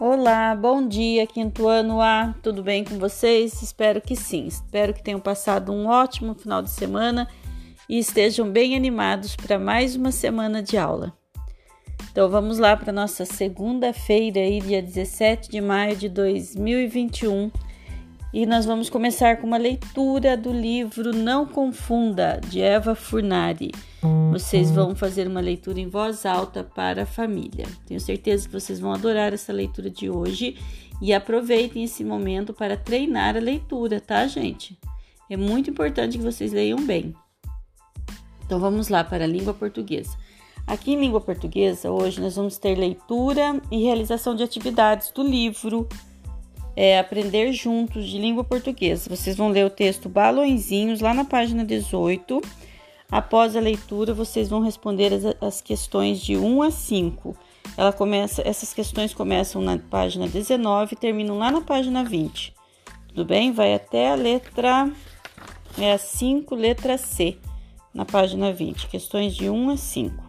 Olá, bom dia, quinto ano A, tudo bem com vocês? Espero que sim. Espero que tenham passado um ótimo final de semana e estejam bem animados para mais uma semana de aula. Então vamos lá para nossa segunda-feira, dia 17 de maio de 2021 e nós vamos começar com uma leitura do livro Não Confunda, de Eva Furnari. Vocês vão fazer uma leitura em voz alta para a família. Tenho certeza que vocês vão adorar essa leitura de hoje e aproveitem esse momento para treinar a leitura, tá, gente? É muito importante que vocês leiam bem. Então vamos lá para a língua portuguesa. Aqui em língua portuguesa, hoje nós vamos ter leitura e realização de atividades do livro é, Aprender Juntos de Língua Portuguesa. Vocês vão ler o texto Balõezinhos lá na página 18. Após a leitura, vocês vão responder as, as questões de 1 a 5. Ela começa, essas questões começam na página 19 e terminam lá na página 20. Tudo bem? Vai até a letra é a 5, letra C, na página 20. Questões de 1 a 5.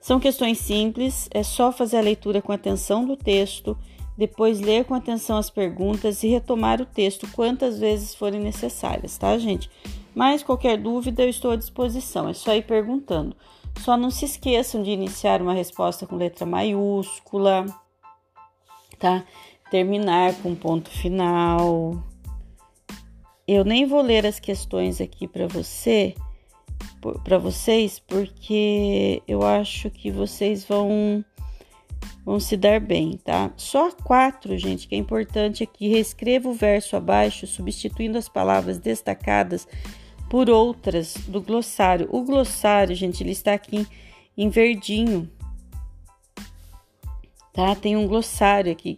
São questões simples, é só fazer a leitura com atenção do texto depois ler com atenção as perguntas e retomar o texto quantas vezes forem necessárias, tá, gente? Mas qualquer dúvida eu estou à disposição, é só ir perguntando. Só não se esqueçam de iniciar uma resposta com letra maiúscula, tá? Terminar com ponto final. Eu nem vou ler as questões aqui para você, para vocês, porque eu acho que vocês vão vão se dar bem, tá? Só quatro, gente, que é importante aqui. Reescreva o verso abaixo, substituindo as palavras destacadas por outras do glossário. O glossário, gente, ele está aqui em verdinho, tá? Tem um glossário aqui,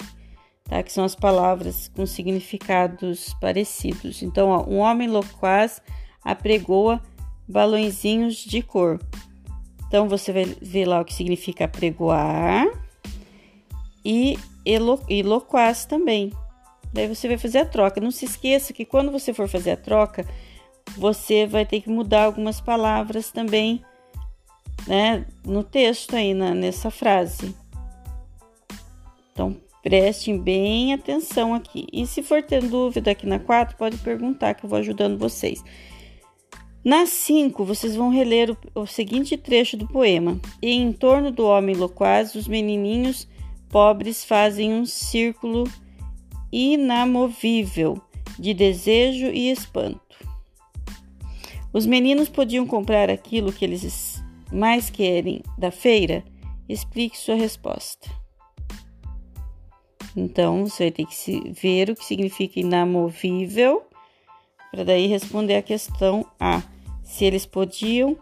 tá? Que são as palavras com significados parecidos. Então, ó, um homem loquaz apregoa balõezinhos de cor. Então, você vai ver lá o que significa apregoar e, elo, loquaz também. Daí você vai fazer a troca. Não se esqueça que quando você for fazer a troca, você vai ter que mudar algumas palavras também, né, no texto aí, na, nessa frase. Então, prestem bem atenção aqui. E se for ter dúvida aqui na 4, pode perguntar que eu vou ajudando vocês. Na 5, vocês vão reler o, o, seguinte trecho do poema. E em torno do homem loquaz, os menininhos pobres fazem um círculo inamovível de desejo e espanto. Os meninos podiam comprar aquilo que eles mais querem da feira? Explique sua resposta. Então, você ter que ver o que significa inamovível para daí responder a questão A, se eles podiam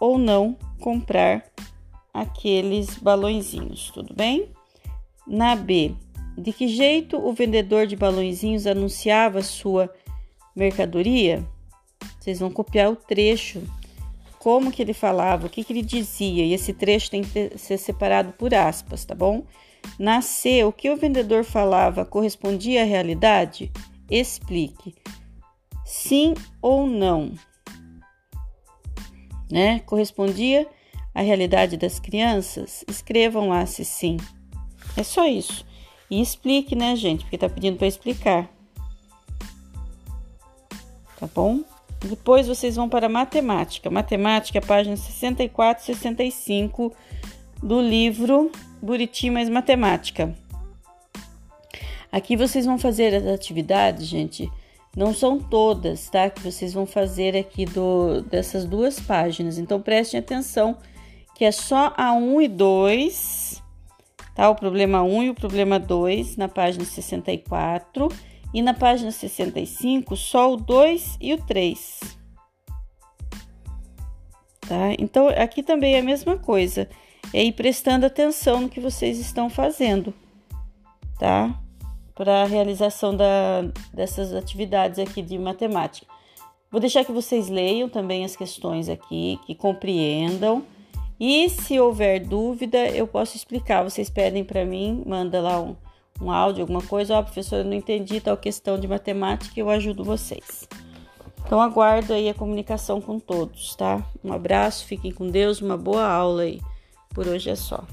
ou não comprar aqueles balõezinhos, tudo bem? Na B, de que jeito o vendedor de balõezinhos anunciava sua mercadoria? Vocês vão copiar o trecho, como que ele falava, o que, que ele dizia, e esse trecho tem que ser separado por aspas, tá bom? Na C, o que o vendedor falava correspondia à realidade? Explique. Sim ou não? Né? Correspondia à realidade das crianças? Escrevam lá se sim. É só isso. E explique, né, gente? Porque tá pedindo para explicar. Tá bom? Depois vocês vão para matemática. Matemática, página 64 e 65 do livro Buriti mais Matemática. Aqui vocês vão fazer as atividades, gente. Não são todas, tá? Que vocês vão fazer aqui do, dessas duas páginas. Então prestem atenção que é só a 1 e 2 tá? O problema 1 e o problema 2 na página 64 e na página 65 só o 2 e o 3. Tá? Então aqui também é a mesma coisa, é ir prestando atenção no que vocês estão fazendo, tá? Para a realização da, dessas atividades aqui de matemática. Vou deixar que vocês leiam também as questões aqui, que compreendam e se houver dúvida, eu posso explicar. Vocês pedem para mim, manda lá um, um áudio, alguma coisa. Ó, oh, professora, não entendi tal questão de matemática, eu ajudo vocês. Então aguardo aí a comunicação com todos, tá? Um abraço, fiquem com Deus, uma boa aula aí. Por hoje é só.